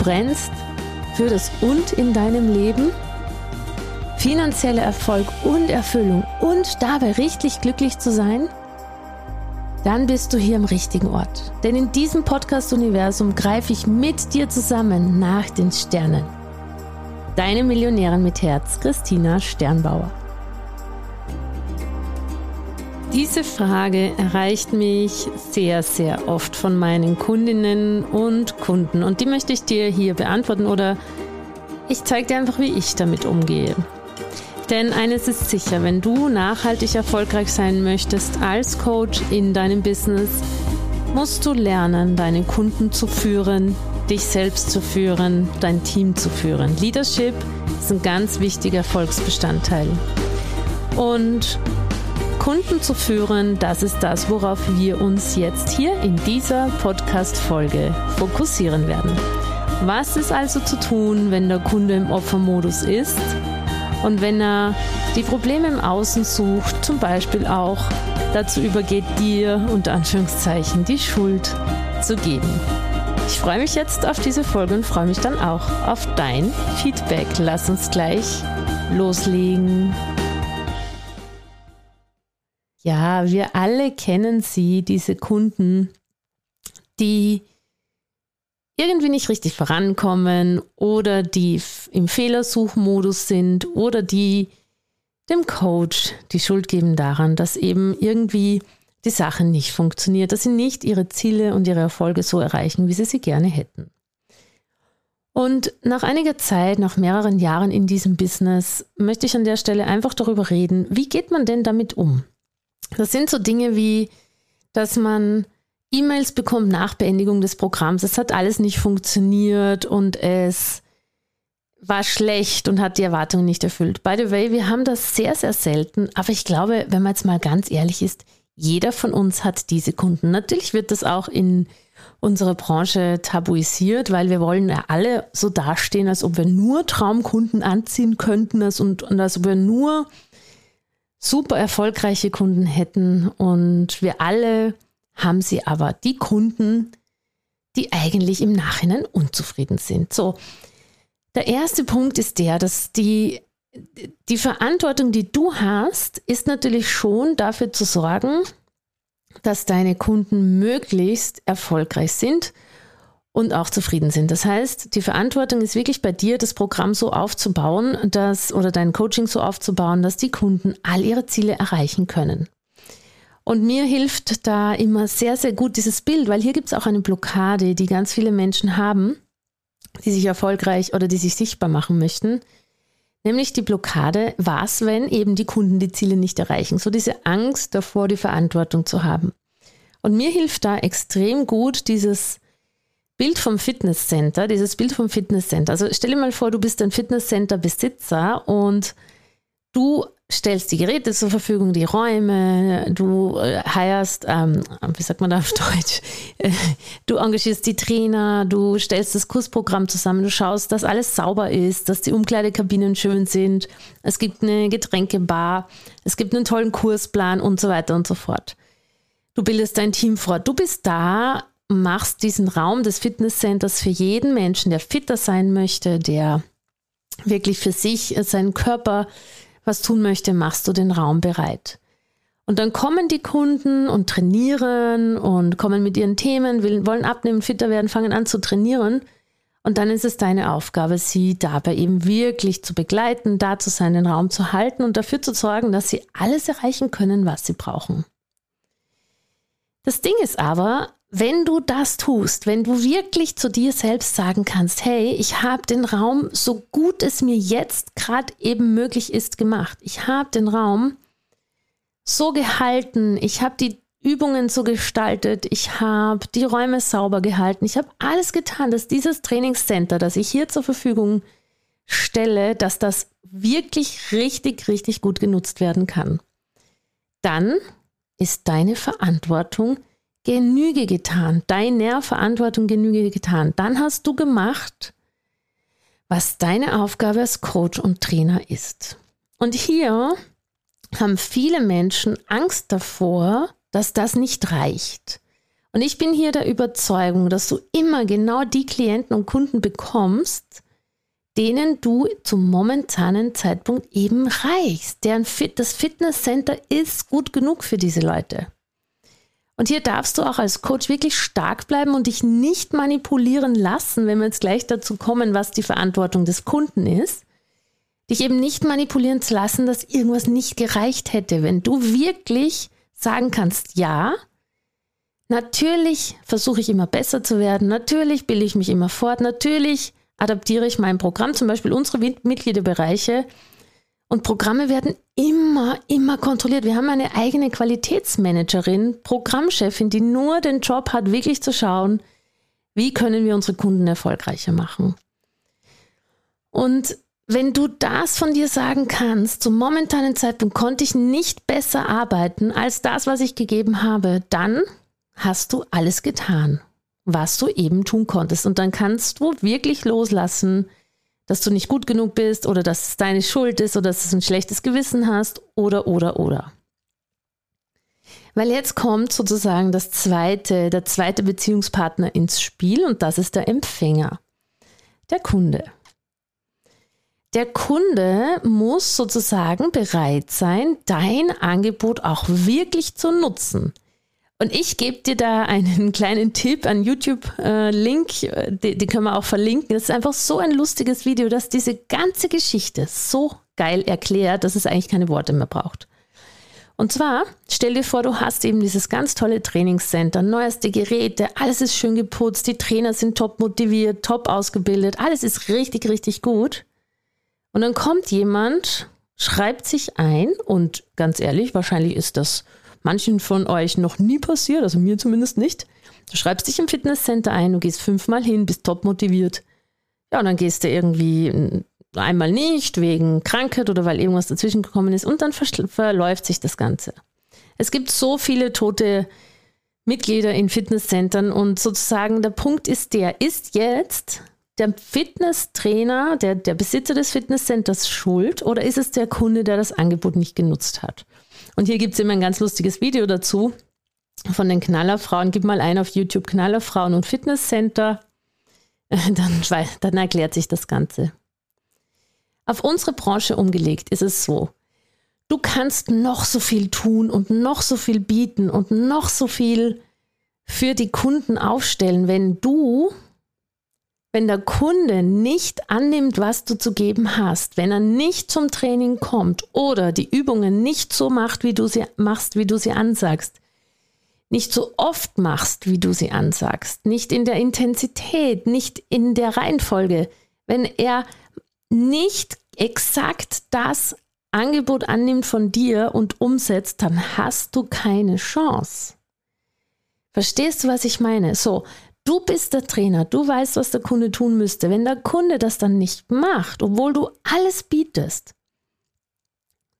Brennst für das Und in deinem Leben, finanzieller Erfolg und Erfüllung und dabei richtig glücklich zu sein? Dann bist du hier im richtigen Ort. Denn in diesem Podcast-Universum greife ich mit dir zusammen nach den Sternen. Deine Millionärin mit Herz, Christina Sternbauer. Diese Frage erreicht mich sehr, sehr oft von meinen Kundinnen und Kunden und die möchte ich dir hier beantworten oder ich zeige dir einfach, wie ich damit umgehe. Denn eines ist sicher, wenn du nachhaltig erfolgreich sein möchtest als Coach in deinem Business, musst du lernen, deine Kunden zu führen, dich selbst zu führen, dein Team zu führen. Leadership ist ein ganz wichtiger Erfolgsbestandteil. Und Kunden zu führen, das ist das, worauf wir uns jetzt hier in dieser Podcast-Folge fokussieren werden. Was ist also zu tun, wenn der Kunde im Opfermodus ist und wenn er die Probleme im Außen sucht, zum Beispiel auch dazu übergeht, dir unter Anführungszeichen die Schuld zu geben. Ich freue mich jetzt auf diese Folge und freue mich dann auch auf dein Feedback. Lass uns gleich loslegen. Ja, wir alle kennen sie, diese Kunden, die irgendwie nicht richtig vorankommen oder die im Fehlersuchmodus sind oder die dem Coach die Schuld geben daran, dass eben irgendwie die Sache nicht funktioniert, dass sie nicht ihre Ziele und ihre Erfolge so erreichen, wie sie sie gerne hätten. Und nach einiger Zeit, nach mehreren Jahren in diesem Business, möchte ich an der Stelle einfach darüber reden, wie geht man denn damit um? Das sind so Dinge wie, dass man E-Mails bekommt nach Beendigung des Programms. Es hat alles nicht funktioniert und es war schlecht und hat die Erwartungen nicht erfüllt. By the way, wir haben das sehr, sehr selten, aber ich glaube, wenn man jetzt mal ganz ehrlich ist, jeder von uns hat diese Kunden. Natürlich wird das auch in unserer Branche tabuisiert, weil wir wollen ja alle so dastehen, als ob wir nur Traumkunden anziehen könnten und, und als ob wir nur super erfolgreiche Kunden hätten und wir alle haben sie aber die Kunden, die eigentlich im Nachhinein unzufrieden sind. So, der erste Punkt ist der, dass die, die Verantwortung, die du hast, ist natürlich schon dafür zu sorgen, dass deine Kunden möglichst erfolgreich sind und auch zufrieden sind. Das heißt, die Verantwortung ist wirklich bei dir, das Programm so aufzubauen, dass oder dein Coaching so aufzubauen, dass die Kunden all ihre Ziele erreichen können. Und mir hilft da immer sehr, sehr gut dieses Bild, weil hier gibt es auch eine Blockade, die ganz viele Menschen haben, die sich erfolgreich oder die sich sichtbar machen möchten. Nämlich die Blockade, was, wenn eben die Kunden die Ziele nicht erreichen. So diese Angst davor, die Verantwortung zu haben. Und mir hilft da extrem gut dieses Bild vom Fitnesscenter, dieses Bild vom Fitnesscenter. Also stell dir mal vor, du bist ein Fitnesscenter-Besitzer und du stellst die Geräte zur Verfügung, die Räume, du äh, heierst, ähm, wie sagt man da auf Deutsch, du engagierst die Trainer, du stellst das Kursprogramm zusammen, du schaust, dass alles sauber ist, dass die Umkleidekabinen schön sind, es gibt eine Getränkebar, es gibt einen tollen Kursplan und so weiter und so fort. Du bildest dein Team fort. Du bist da machst diesen Raum des Fitnesscenters für jeden Menschen, der fitter sein möchte, der wirklich für sich, äh, seinen Körper was tun möchte, machst du den Raum bereit. Und dann kommen die Kunden und trainieren und kommen mit ihren Themen, wollen abnehmen, fitter werden, fangen an zu trainieren. Und dann ist es deine Aufgabe, sie dabei eben wirklich zu begleiten, da zu sein, den Raum zu halten und dafür zu sorgen, dass sie alles erreichen können, was sie brauchen. Das Ding ist aber, wenn du das tust, wenn du wirklich zu dir selbst sagen kannst, hey, ich habe den Raum so gut es mir jetzt gerade eben möglich ist gemacht. Ich habe den Raum so gehalten, ich habe die Übungen so gestaltet, ich habe die Räume sauber gehalten, ich habe alles getan, dass dieses Trainingscenter, das ich hier zur Verfügung stelle, dass das wirklich richtig, richtig gut genutzt werden kann. Dann ist deine Verantwortung Genüge getan, deiner Verantwortung Genüge getan. Dann hast du gemacht, was deine Aufgabe als Coach und Trainer ist. Und hier haben viele Menschen Angst davor, dass das nicht reicht. Und ich bin hier der Überzeugung, dass du immer genau die Klienten und Kunden bekommst, denen du zum momentanen Zeitpunkt eben reichst. Deren Fit, das Fitnesscenter ist gut genug für diese Leute. Und hier darfst du auch als Coach wirklich stark bleiben und dich nicht manipulieren lassen, wenn wir jetzt gleich dazu kommen, was die Verantwortung des Kunden ist. Dich eben nicht manipulieren zu lassen, dass irgendwas nicht gereicht hätte. Wenn du wirklich sagen kannst, ja, natürlich versuche ich immer besser zu werden, natürlich bilde ich mich immer fort, natürlich adaptiere ich mein Programm, zum Beispiel unsere Mitgliederbereiche und Programme werden immer, immer kontrolliert. Wir haben eine eigene Qualitätsmanagerin, Programmchefin, die nur den Job hat, wirklich zu schauen, wie können wir unsere Kunden erfolgreicher machen. Und wenn du das von dir sagen kannst, zum momentanen Zeitpunkt konnte ich nicht besser arbeiten als das, was ich gegeben habe, dann hast du alles getan, was du eben tun konntest. Und dann kannst du wirklich loslassen, dass du nicht gut genug bist oder dass es deine Schuld ist oder dass du ein schlechtes Gewissen hast oder, oder, oder. Weil jetzt kommt sozusagen das zweite, der zweite Beziehungspartner ins Spiel und das ist der Empfänger, der Kunde. Der Kunde muss sozusagen bereit sein, dein Angebot auch wirklich zu nutzen. Und ich gebe dir da einen kleinen Tipp, einen YouTube-Link, äh, die, die können wir auch verlinken. Das ist einfach so ein lustiges Video, das diese ganze Geschichte so geil erklärt, dass es eigentlich keine Worte mehr braucht. Und zwar, stell dir vor, du hast eben dieses ganz tolle Trainingscenter, neueste Geräte, alles ist schön geputzt, die Trainer sind top motiviert, top ausgebildet, alles ist richtig, richtig gut. Und dann kommt jemand, schreibt sich ein und ganz ehrlich, wahrscheinlich ist das manchen von euch noch nie passiert, also mir zumindest nicht. Du schreibst dich im Fitnesscenter ein, du gehst fünfmal hin, bist top motiviert. Ja, und dann gehst du irgendwie einmal nicht wegen Krankheit oder weil irgendwas dazwischen gekommen ist und dann verläuft sich das Ganze. Es gibt so viele tote Mitglieder in Fitnesscentern und sozusagen der Punkt ist der, ist jetzt der Fitnesstrainer, der, der Besitzer des Fitnesscenters schuld oder ist es der Kunde, der das Angebot nicht genutzt hat? Und hier gibt es immer ein ganz lustiges Video dazu von den Knallerfrauen. Gib mal ein auf YouTube Knallerfrauen und Fitnesscenter. Dann, dann erklärt sich das Ganze. Auf unsere Branche umgelegt ist es so. Du kannst noch so viel tun und noch so viel bieten und noch so viel für die Kunden aufstellen, wenn du wenn der Kunde nicht annimmt, was du zu geben hast, wenn er nicht zum Training kommt oder die Übungen nicht so macht, wie du sie machst, wie du sie ansagst, nicht so oft machst, wie du sie ansagst, nicht in der Intensität, nicht in der Reihenfolge, wenn er nicht exakt das Angebot annimmt von dir und umsetzt, dann hast du keine Chance. Verstehst du, was ich meine? So, Du bist der Trainer, du weißt, was der Kunde tun müsste. Wenn der Kunde das dann nicht macht, obwohl du alles bietest,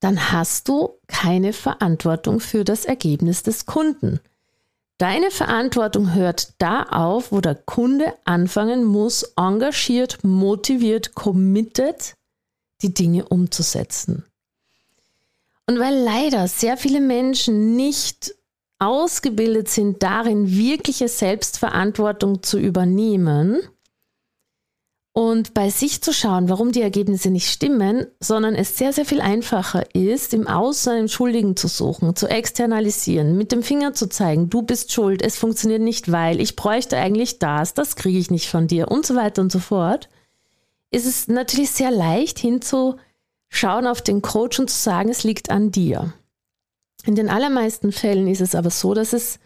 dann hast du keine Verantwortung für das Ergebnis des Kunden. Deine Verantwortung hört da auf, wo der Kunde anfangen muss, engagiert, motiviert, committed die Dinge umzusetzen. Und weil leider sehr viele Menschen nicht ausgebildet sind, darin wirkliche Selbstverantwortung zu übernehmen und bei sich zu schauen, warum die Ergebnisse nicht stimmen, sondern es sehr, sehr viel einfacher ist, im Außen einen Schuldigen zu suchen, zu externalisieren, mit dem Finger zu zeigen, du bist schuld, es funktioniert nicht, weil ich bräuchte eigentlich das, das kriege ich nicht von dir und so weiter und so fort, ist es natürlich sehr leicht hinzuschauen auf den Coach und zu sagen, es liegt an dir. In den allermeisten Fällen ist es aber so, dass es,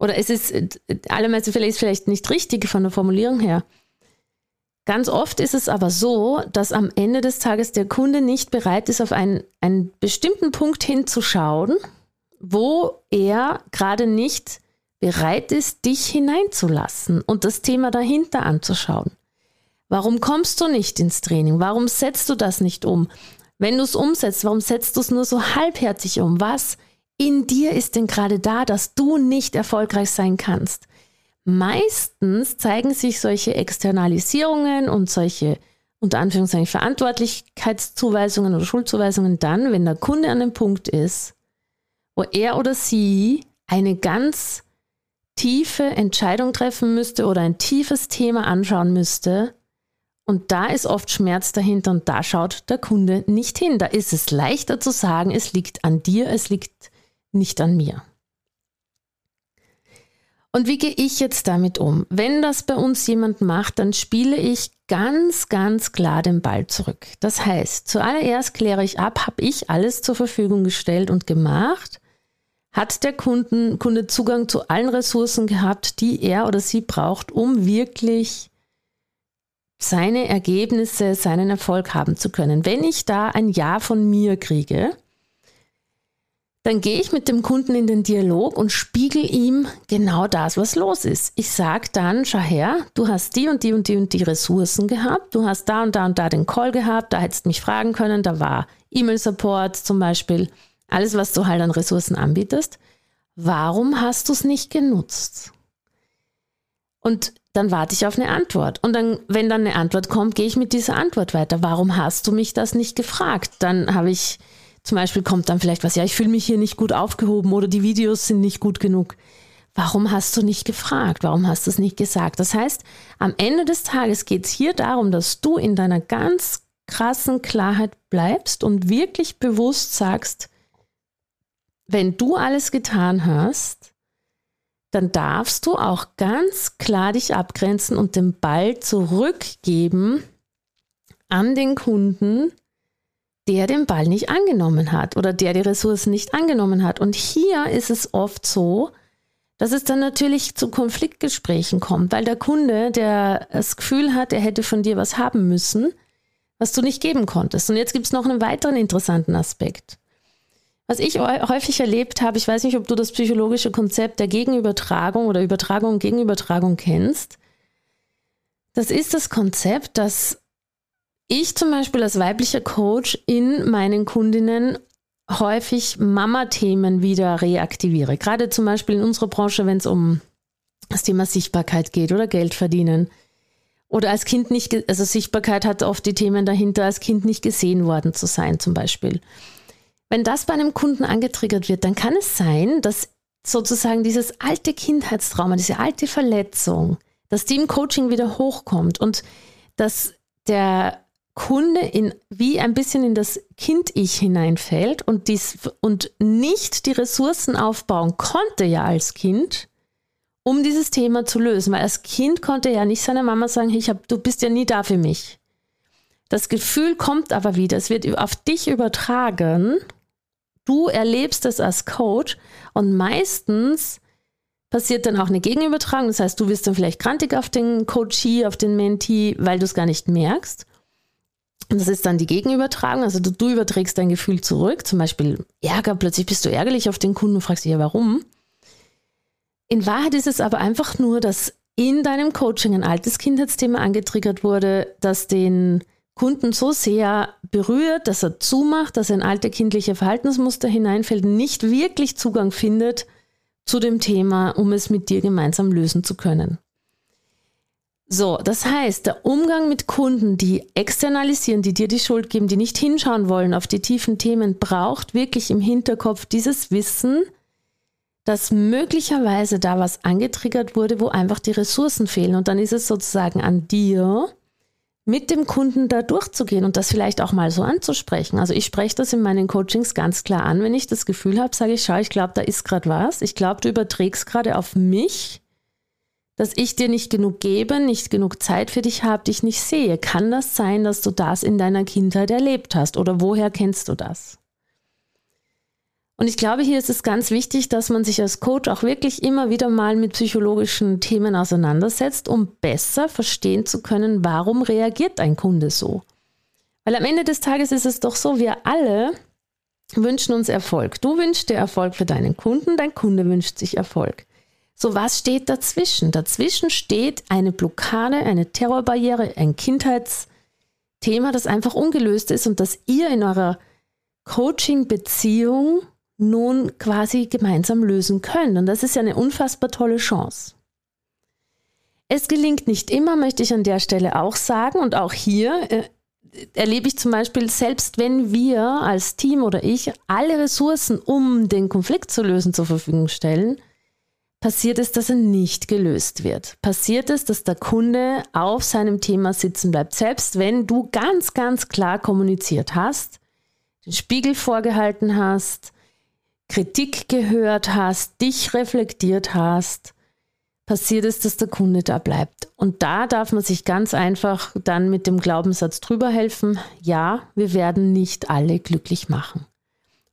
oder es ist, allermeisten Fälle ist vielleicht nicht richtig von der Formulierung her, Ganz oft ist es aber so, dass am Ende des Tages der Kunde nicht bereit ist, auf einen, einen bestimmten Punkt hinzuschauen, wo er gerade nicht bereit ist, dich hineinzulassen und das Thema dahinter anzuschauen. Warum kommst du nicht ins Training? Warum setzt du das nicht um? Wenn du es umsetzt, warum setzt du es nur so halbherzig um? Was in dir ist denn gerade da, dass du nicht erfolgreich sein kannst? Meistens zeigen sich solche Externalisierungen und solche unter Anführungszeichen Verantwortlichkeitszuweisungen oder Schuldzuweisungen dann, wenn der Kunde an dem Punkt ist, wo er oder sie eine ganz tiefe Entscheidung treffen müsste oder ein tiefes Thema anschauen müsste. Und da ist oft Schmerz dahinter und da schaut der Kunde nicht hin. Da ist es leichter zu sagen, es liegt an dir, es liegt nicht an mir. Und wie gehe ich jetzt damit um? Wenn das bei uns jemand macht, dann spiele ich ganz, ganz klar den Ball zurück. Das heißt, zuallererst kläre ich ab, habe ich alles zur Verfügung gestellt und gemacht? Hat der Kunden, Kunde Zugang zu allen Ressourcen gehabt, die er oder sie braucht, um wirklich seine Ergebnisse, seinen Erfolg haben zu können? Wenn ich da ein Ja von mir kriege, dann gehe ich mit dem Kunden in den Dialog und spiegel ihm genau das, was los ist. Ich sage dann, schau her, du hast die und die und die und die Ressourcen gehabt, du hast da und da und da den Call gehabt, da hättest du mich fragen können, da war E-Mail-Support zum Beispiel, alles, was du halt an Ressourcen anbietest. Warum hast du es nicht genutzt? Und dann warte ich auf eine Antwort. Und dann, wenn dann eine Antwort kommt, gehe ich mit dieser Antwort weiter. Warum hast du mich das nicht gefragt? Dann habe ich zum Beispiel kommt dann vielleicht was, ja, ich fühle mich hier nicht gut aufgehoben oder die Videos sind nicht gut genug. Warum hast du nicht gefragt? Warum hast du es nicht gesagt? Das heißt, am Ende des Tages geht es hier darum, dass du in deiner ganz krassen Klarheit bleibst und wirklich bewusst sagst, wenn du alles getan hast, dann darfst du auch ganz klar dich abgrenzen und den Ball zurückgeben an den Kunden, der den Ball nicht angenommen hat oder der die Ressourcen nicht angenommen hat. Und hier ist es oft so, dass es dann natürlich zu Konfliktgesprächen kommt, weil der Kunde, der das Gefühl hat, er hätte von dir was haben müssen, was du nicht geben konntest. Und jetzt gibt es noch einen weiteren interessanten Aspekt. Was ich häufig erlebt habe, ich weiß nicht, ob du das psychologische Konzept der Gegenübertragung oder Übertragung Gegenübertragung kennst. Das ist das Konzept, dass ich zum Beispiel als weiblicher Coach in meinen Kundinnen häufig Mama-Themen wieder reaktiviere. Gerade zum Beispiel in unserer Branche, wenn es um das Thema Sichtbarkeit geht oder Geld verdienen. Oder als Kind nicht, also Sichtbarkeit hat oft die Themen dahinter, als Kind nicht gesehen worden zu sein zum Beispiel. Wenn das bei einem Kunden angetriggert wird, dann kann es sein, dass sozusagen dieses alte Kindheitstrauma, diese alte Verletzung, dass die im Coaching wieder hochkommt und dass der Kunde in, wie ein bisschen in das Kind-Ich hineinfällt und, dies, und nicht die Ressourcen aufbauen konnte ja als Kind, um dieses Thema zu lösen. Weil als Kind konnte ja nicht seiner Mama sagen, ich hab, du bist ja nie da für mich. Das Gefühl kommt aber wieder, es wird auf dich übertragen. Du erlebst es als Coach und meistens passiert dann auch eine Gegenübertragung. Das heißt, du wirst dann vielleicht krantig auf den Coachee, auf den Mentee, weil du es gar nicht merkst. Und das ist dann die Gegenübertragung. Also du, du, überträgst dein Gefühl zurück. Zum Beispiel Ärger. Plötzlich bist du ärgerlich auf den Kunden und fragst dich ja, warum. In Wahrheit ist es aber einfach nur, dass in deinem Coaching ein altes Kindheitsthema angetriggert wurde, das den Kunden so sehr berührt, dass er zumacht, dass er in alte kindliche Verhaltensmuster hineinfällt, nicht wirklich Zugang findet zu dem Thema, um es mit dir gemeinsam lösen zu können. So, das heißt, der Umgang mit Kunden, die externalisieren, die dir die Schuld geben, die nicht hinschauen wollen auf die tiefen Themen, braucht wirklich im Hinterkopf dieses Wissen, dass möglicherweise da was angetriggert wurde, wo einfach die Ressourcen fehlen. Und dann ist es sozusagen an dir, mit dem Kunden da durchzugehen und das vielleicht auch mal so anzusprechen. Also ich spreche das in meinen Coachings ganz klar an. Wenn ich das Gefühl habe, sage ich, schau, ich glaube, da ist gerade was. Ich glaube, du überträgst gerade auf mich, dass ich dir nicht genug gebe, nicht genug Zeit für dich habe, dich nicht sehe. Kann das sein, dass du das in deiner Kindheit erlebt hast? Oder woher kennst du das? Und ich glaube, hier ist es ganz wichtig, dass man sich als Coach auch wirklich immer wieder mal mit psychologischen Themen auseinandersetzt, um besser verstehen zu können, warum reagiert ein Kunde so. Weil am Ende des Tages ist es doch so, wir alle wünschen uns Erfolg. Du wünschst dir Erfolg für deinen Kunden, dein Kunde wünscht sich Erfolg. So, was steht dazwischen? Dazwischen steht eine Blockade, eine Terrorbarriere, ein Kindheitsthema, das einfach ungelöst ist und das ihr in eurer Coaching-Beziehung nun quasi gemeinsam lösen können. Und das ist ja eine unfassbar tolle Chance. Es gelingt nicht immer, möchte ich an der Stelle auch sagen. Und auch hier äh, erlebe ich zum Beispiel, selbst wenn wir als Team oder ich alle Ressourcen, um den Konflikt zu lösen, zur Verfügung stellen, passiert es, dass er nicht gelöst wird. Passiert es, dass der Kunde auf seinem Thema sitzen bleibt. Selbst wenn du ganz, ganz klar kommuniziert hast, den Spiegel vorgehalten hast, Kritik gehört hast, dich reflektiert hast, passiert es, dass der Kunde da bleibt. Und da darf man sich ganz einfach dann mit dem Glaubenssatz drüber helfen, ja, wir werden nicht alle glücklich machen.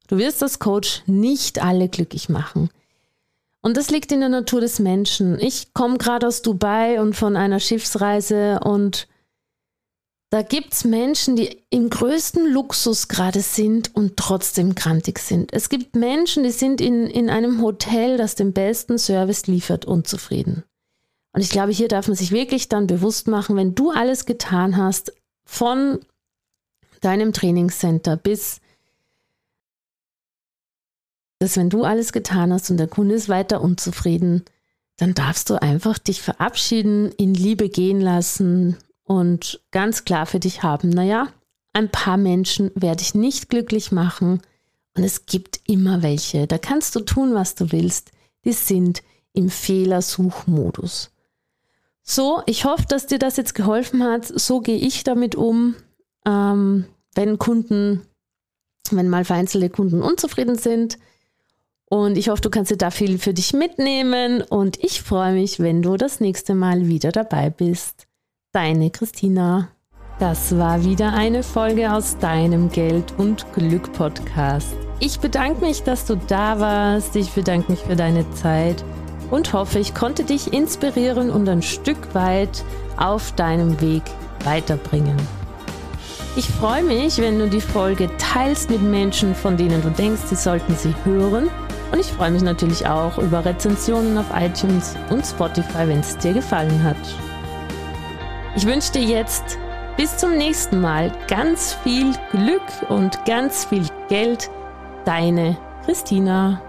Du wirst als Coach nicht alle glücklich machen. Und das liegt in der Natur des Menschen. Ich komme gerade aus Dubai und von einer Schiffsreise und da gibt es Menschen, die im größten Luxus gerade sind und trotzdem krantig sind. Es gibt Menschen, die sind in, in einem Hotel, das den besten Service liefert, unzufrieden. Und ich glaube, hier darf man sich wirklich dann bewusst machen, wenn du alles getan hast, von deinem Trainingscenter bis dass wenn du alles getan hast und der Kunde ist weiter unzufrieden, dann darfst du einfach dich verabschieden, in Liebe gehen lassen, und ganz klar für dich haben, naja, ein paar Menschen werde ich nicht glücklich machen und es gibt immer welche. Da kannst du tun, was du willst. Die sind im Fehlersuchmodus. So, ich hoffe, dass dir das jetzt geholfen hat. So gehe ich damit um, ähm, wenn Kunden, wenn mal vereinzelte Kunden unzufrieden sind. Und ich hoffe, du kannst dir da viel für dich mitnehmen. Und ich freue mich, wenn du das nächste Mal wieder dabei bist. Deine Christina. Das war wieder eine Folge aus deinem Geld und Glück Podcast. Ich bedanke mich, dass du da warst. Ich bedanke mich für deine Zeit und hoffe, ich konnte dich inspirieren und ein Stück weit auf deinem Weg weiterbringen. Ich freue mich, wenn du die Folge teilst mit Menschen, von denen du denkst, sie sollten sie hören. Und ich freue mich natürlich auch über Rezensionen auf iTunes und Spotify, wenn es dir gefallen hat. Ich wünsche dir jetzt bis zum nächsten Mal ganz viel Glück und ganz viel Geld. Deine Christina.